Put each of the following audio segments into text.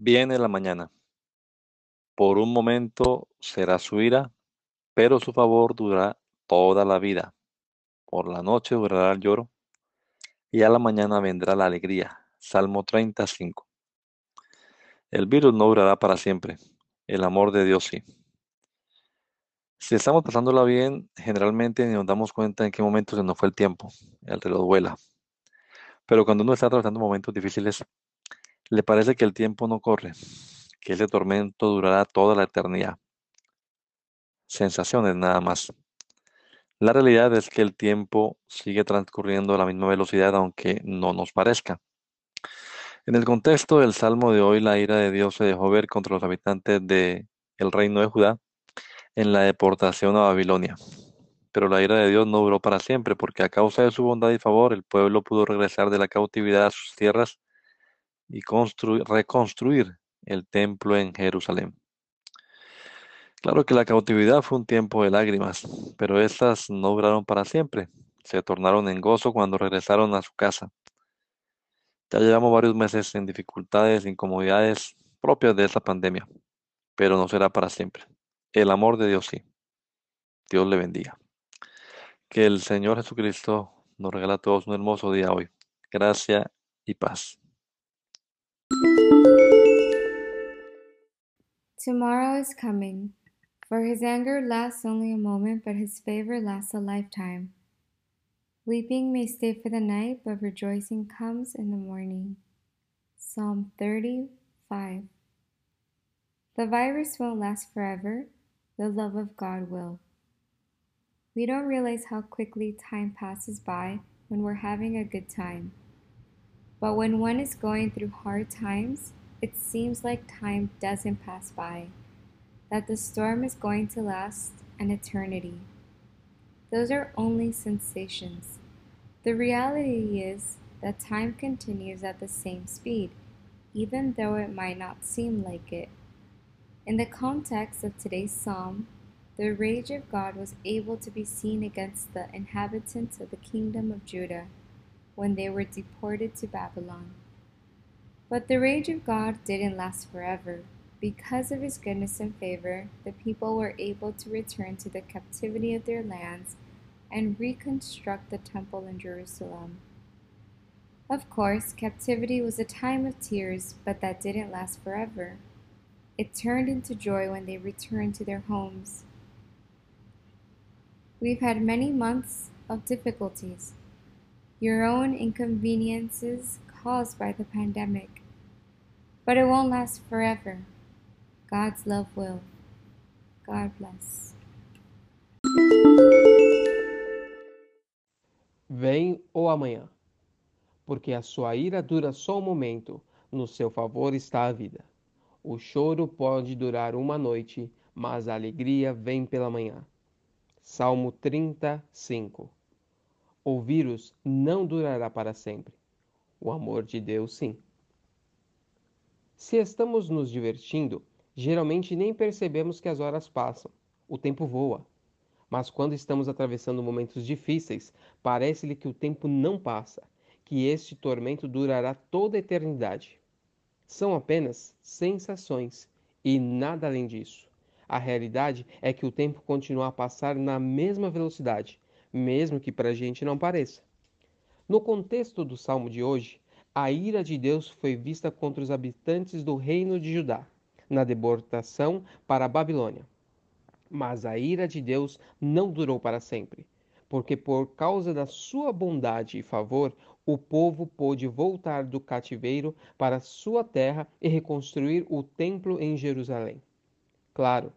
Viene la mañana. Por un momento será su ira, pero su favor durará toda la vida. Por la noche durará el lloro, y a la mañana vendrá la alegría. Salmo 35. El virus no durará para siempre, el amor de Dios sí. Si estamos pasándola bien, generalmente nos damos cuenta en qué momento se nos fue el tiempo, el reloj vuela. Pero cuando uno está atravesando momentos difíciles, le parece que el tiempo no corre, que ese tormento durará toda la eternidad. Sensaciones nada más. La realidad es que el tiempo sigue transcurriendo a la misma velocidad aunque no nos parezca. En el contexto del Salmo de hoy, la ira de Dios se dejó ver contra los habitantes del el reino de Judá en la deportación a Babilonia. Pero la ira de Dios no duró para siempre, porque a causa de su bondad y favor, el pueblo pudo regresar de la cautividad a sus tierras y reconstruir el templo en Jerusalén. Claro que la cautividad fue un tiempo de lágrimas, pero estas no duraron para siempre. Se tornaron en gozo cuando regresaron a su casa. Ya llevamos varios meses en dificultades, incomodidades propias de esta pandemia, pero no será para siempre. El amor de Dios sí. Dios le bendiga. Que el Señor Jesucristo nos regala a todos un hermoso día hoy. Gracia y paz. Tomorrow is coming, for his anger lasts only a moment, but his favor lasts a lifetime. Weeping may stay for the night, but rejoicing comes in the morning. Psalm 35. The virus won't last forever, the love of God will. We don't realize how quickly time passes by when we're having a good time. But when one is going through hard times, it seems like time doesn't pass by, that the storm is going to last an eternity. Those are only sensations. The reality is that time continues at the same speed, even though it might not seem like it. In the context of today's psalm, the rage of God was able to be seen against the inhabitants of the kingdom of Judah when they were deported to Babylon. But the rage of God didn't last forever. Because of his goodness and favor, the people were able to return to the captivity of their lands and reconstruct the temple in Jerusalem. Of course, captivity was a time of tears, but that didn't last forever. It turned into joy when they returned to their homes. We've had many months of difficulties, your own inconveniences caused by the pandemic. But it won't last forever. God's love will. God bless. Vem o amanhã, porque a sua ira dura só um momento, no seu favor está a vida. O choro pode durar uma noite, mas a alegria vem pela manhã. Salmo 35 o vírus não durará para sempre. O amor de Deus, sim. Se estamos nos divertindo, geralmente nem percebemos que as horas passam, o tempo voa. Mas quando estamos atravessando momentos difíceis, parece-lhe que o tempo não passa, que este tormento durará toda a eternidade. São apenas sensações e nada além disso. A realidade é que o tempo continua a passar na mesma velocidade, mesmo que para a gente não pareça. No contexto do salmo de hoje, a ira de Deus foi vista contra os habitantes do reino de Judá, na deportação para a Babilônia. Mas a ira de Deus não durou para sempre, porque por causa da sua bondade e favor, o povo pôde voltar do cativeiro para sua terra e reconstruir o templo em Jerusalém. Claro,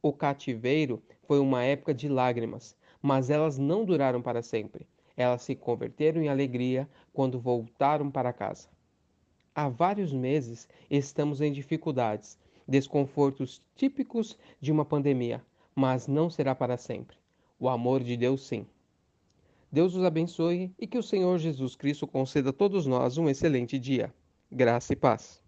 o cativeiro foi uma época de lágrimas, mas elas não duraram para sempre. Elas se converteram em alegria quando voltaram para casa. Há vários meses estamos em dificuldades, desconfortos típicos de uma pandemia, mas não será para sempre. O amor de Deus, sim. Deus os abençoe e que o Senhor Jesus Cristo conceda a todos nós um excelente dia. Graça e paz.